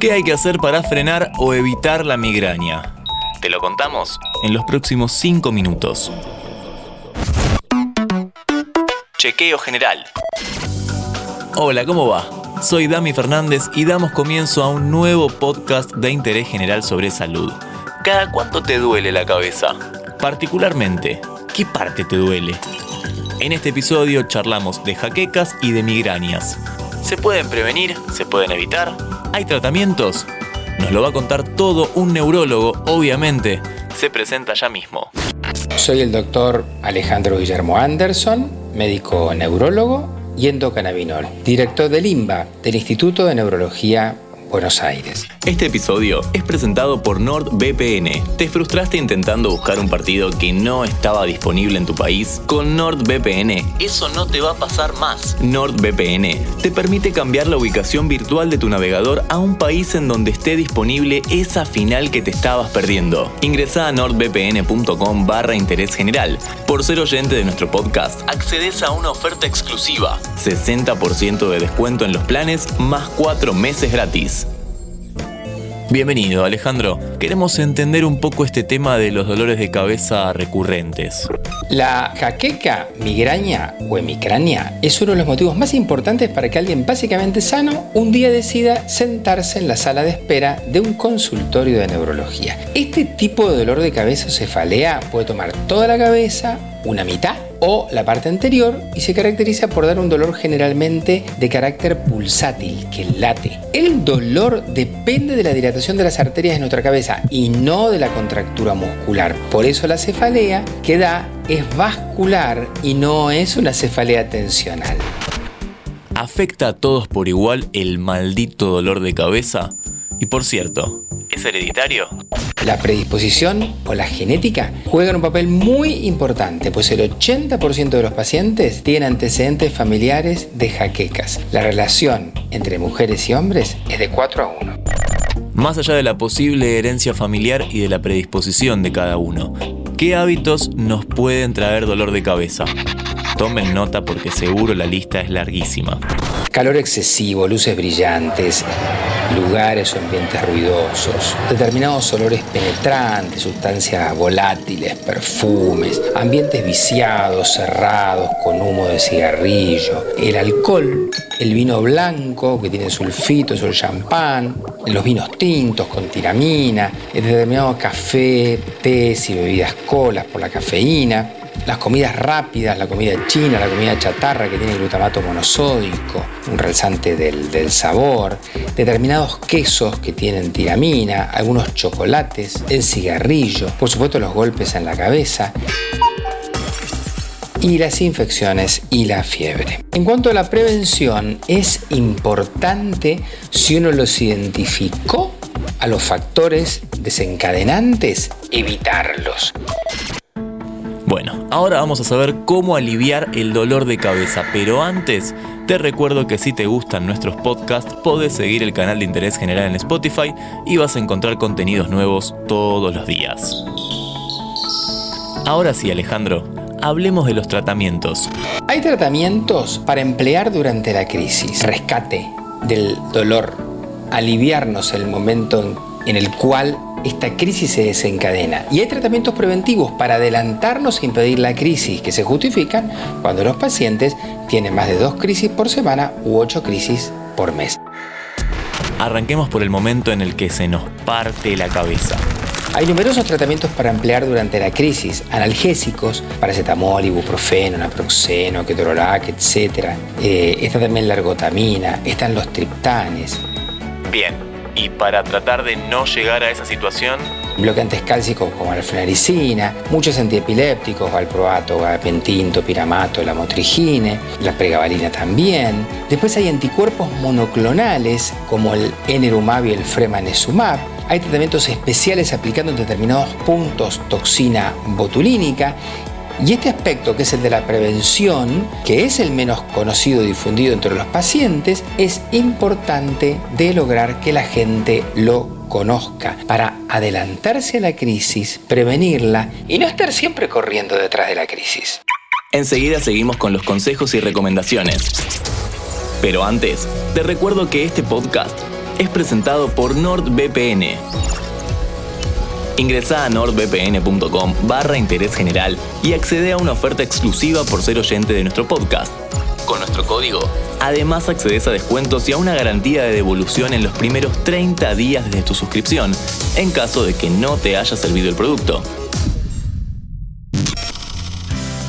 ¿Qué hay que hacer para frenar o evitar la migraña? Te lo contamos en los próximos 5 minutos. Chequeo general. Hola, ¿cómo va? Soy Dami Fernández y damos comienzo a un nuevo podcast de interés general sobre salud. ¿Cada cuánto te duele la cabeza? Particularmente, ¿qué parte te duele? En este episodio charlamos de jaquecas y de migrañas. ¿Se pueden prevenir? ¿Se pueden evitar? ¿Hay tratamientos? Nos lo va a contar todo un neurólogo, obviamente. Se presenta ya mismo. Soy el doctor Alejandro Guillermo Anderson, médico neurólogo y endocannabinol, director del INBA, del Instituto de Neurología Buenos Aires. Este episodio es presentado por NordVPN. ¿Te frustraste intentando buscar un partido que no estaba disponible en tu país? Con NordVPN, eso no te va a pasar más. NordVPN te permite cambiar la ubicación virtual de tu navegador a un país en donde esté disponible esa final que te estabas perdiendo. Ingresa a nordvpn.com barra interés general. Por ser oyente de nuestro podcast, accedes a una oferta exclusiva. 60% de descuento en los planes más 4 meses gratis. Bienvenido Alejandro. Queremos entender un poco este tema de los dolores de cabeza recurrentes. La jaqueca, migraña o hemicrania es uno de los motivos más importantes para que alguien básicamente sano un día decida sentarse en la sala de espera de un consultorio de neurología. Este tipo de dolor de cabeza o cefalea puede tomar toda la cabeza, una mitad o la parte anterior y se caracteriza por dar un dolor generalmente de carácter pulsátil, que late. El dolor depende de la dilatación de las arterias de nuestra cabeza y no de la contractura muscular. Por eso la cefalea que da es vascular y no es una cefalea tensional. ¿Afecta a todos por igual el maldito dolor de cabeza? Y por cierto, ¿es hereditario? La predisposición o la genética juegan un papel muy importante, pues el 80% de los pacientes tienen antecedentes familiares de jaquecas. La relación entre mujeres y hombres es de 4 a 1. Más allá de la posible herencia familiar y de la predisposición de cada uno, ¿qué hábitos nos pueden traer dolor de cabeza? Tomen nota porque seguro la lista es larguísima. Calor excesivo, luces brillantes, lugares o ambientes ruidosos, determinados olores penetrantes, sustancias volátiles, perfumes, ambientes viciados, cerrados, con humo de cigarrillo, el alcohol, el vino blanco que tiene sulfitos o el champán, los vinos tintos con tiramina, el determinado café, tés y bebidas colas por la cafeína, las comidas rápidas, la comida china, la comida chatarra que tiene glutamato monosódico, un realzante del, sabor, determinados quesos que tienen tiramina, algunos chocolates, el cigarrillo, por supuesto los golpes en la cabeza y las infecciones y la fiebre. En cuanto a la prevención, es importante si uno los identificó a los factores desencadenantes, evitarlos. Bueno, ahora vamos a saber cómo aliviar el dolor de cabeza, pero antes te recuerdo que si te gustan nuestros podcasts, podés seguir el canal de interés general en Spotify y vas a encontrar contenidos nuevos todos los días. Ahora sí, Alejandro, hablemos de los tratamientos. Hay tratamientos para emplear durante la crisis, rescate del dolor, aliviarnos el momento en el cual esta crisis se desencadena. Y hay tratamientos preventivos para adelantarnos e impedir la crisis que se justifican cuando los pacientes tienen más de dos crisis por semana u ocho crisis por mes. Arranquemos por el momento en el que se nos parte la cabeza. Hay numerosos tratamientos para emplear durante la crisis, analgésicos, paracetamol, ibuprofeno, naproxeno, ketorolac, etc. Eh, está también la ergotamina, están los triptanes. Bien, y para tratar de no llegar a esa situación bloqueantes cálcicos como la fenaricina, muchos antiepilépticos, valproato, gabapentin, topiramato, la motrigine, la pregabalina también. Después hay anticuerpos monoclonales como el enerumab y el fremanezumab. Hay tratamientos especiales aplicando en determinados puntos toxina botulínica y este aspecto, que es el de la prevención, que es el menos conocido y difundido entre los pacientes, es importante de lograr que la gente lo conozca para adelantarse a la crisis, prevenirla y no estar siempre corriendo detrás de la crisis. Enseguida seguimos con los consejos y recomendaciones. Pero antes, te recuerdo que este podcast es presentado por NordVPN. Ingresa a nordvpn.com barra interés general y accede a una oferta exclusiva por ser oyente de nuestro podcast. Con nuestro código, además accedes a descuentos y a una garantía de devolución en los primeros 30 días desde tu suscripción, en caso de que no te haya servido el producto.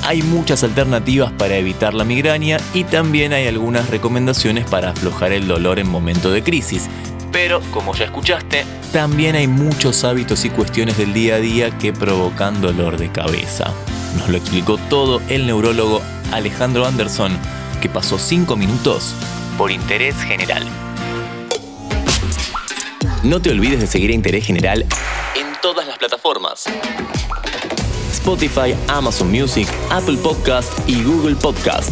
Hay muchas alternativas para evitar la migraña y también hay algunas recomendaciones para aflojar el dolor en momento de crisis. Pero, como ya escuchaste, también hay muchos hábitos y cuestiones del día a día que provocan dolor de cabeza. Nos lo explicó todo el neurólogo Alejandro Anderson, que pasó 5 minutos por interés general. No te olvides de seguir a Interés General en todas las plataformas. Spotify, Amazon Music, Apple Podcast y Google Podcast.